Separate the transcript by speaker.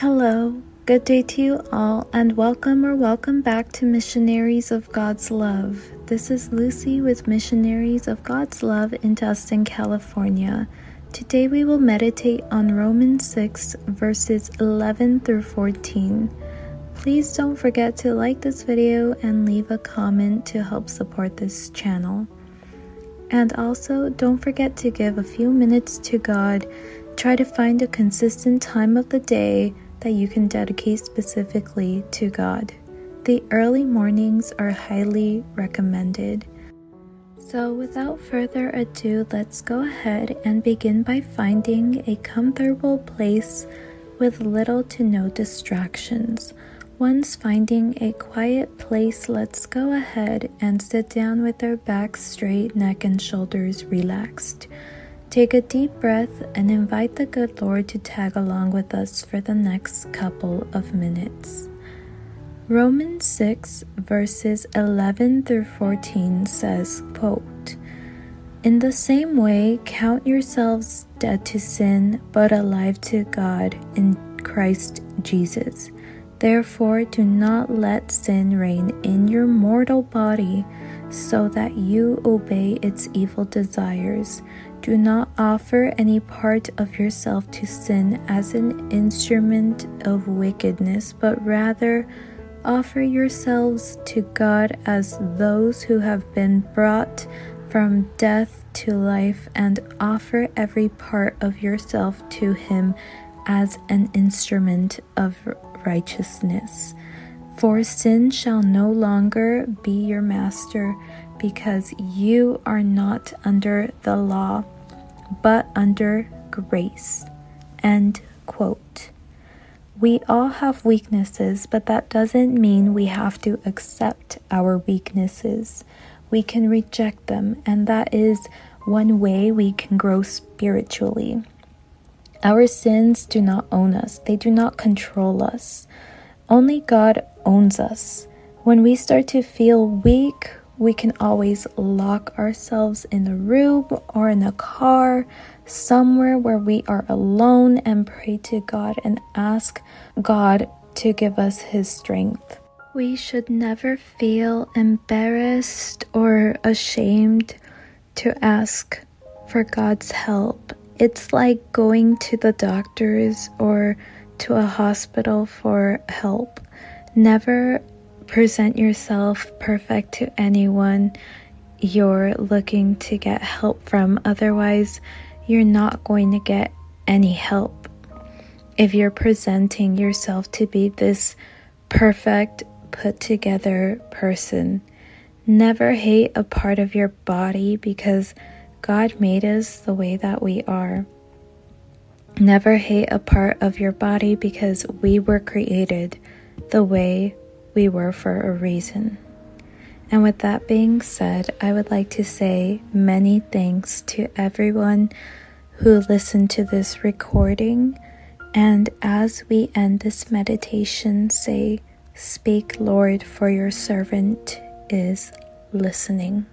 Speaker 1: Hello, good day to you all, and welcome or welcome back to Missionaries of God's Love. This is Lucy with Missionaries of God's Love in Tustin, California. Today we will meditate on Romans 6, verses 11 through 14. Please don't forget to like this video and leave a comment to help support this channel. And also, don't forget to give a few minutes to God. Try to find a consistent time of the day that you can dedicate specifically to God. The early mornings are highly recommended. So, without further ado, let's go ahead and begin by finding a comfortable place with little to no distractions. Once finding a quiet place, let's go ahead and sit down with our back straight, neck and shoulders relaxed. Take a deep breath and invite the good Lord to tag along with us for the next couple of minutes. Romans 6 verses 11 through 14 says, quote, In the same way, count yourselves dead to sin, but alive to God in Christ Jesus. Therefore, do not let sin reign in your mortal body so that you obey its evil desires. Do not offer any part of yourself to sin as an instrument of wickedness, but rather offer yourselves to God as those who have been brought from death to life, and offer every part of yourself to Him as an instrument of righteousness. For sin shall no longer be your master, because you are not under the law, but under grace. End quote. We all have weaknesses, but that doesn't mean we have to accept our weaknesses. We can reject them, and that is one way we can grow spiritually. Our sins do not own us, they do not control us. Only God owns us. When we start to feel weak, we can always lock ourselves in a room or in a car, somewhere where we are alone, and pray to God and ask God to give us His strength. We should never feel embarrassed or ashamed to ask for God's help. It's like going to the doctors or to a hospital for help. Never present yourself perfect to anyone you're looking to get help from, otherwise, you're not going to get any help. If you're presenting yourself to be this perfect, put together person, never hate a part of your body because God made us the way that we are. Never hate a part of your body because we were created the way we were for a reason. And with that being said, I would like to say many thanks to everyone who listened to this recording. And as we end this meditation, say, Speak, Lord, for your servant is listening.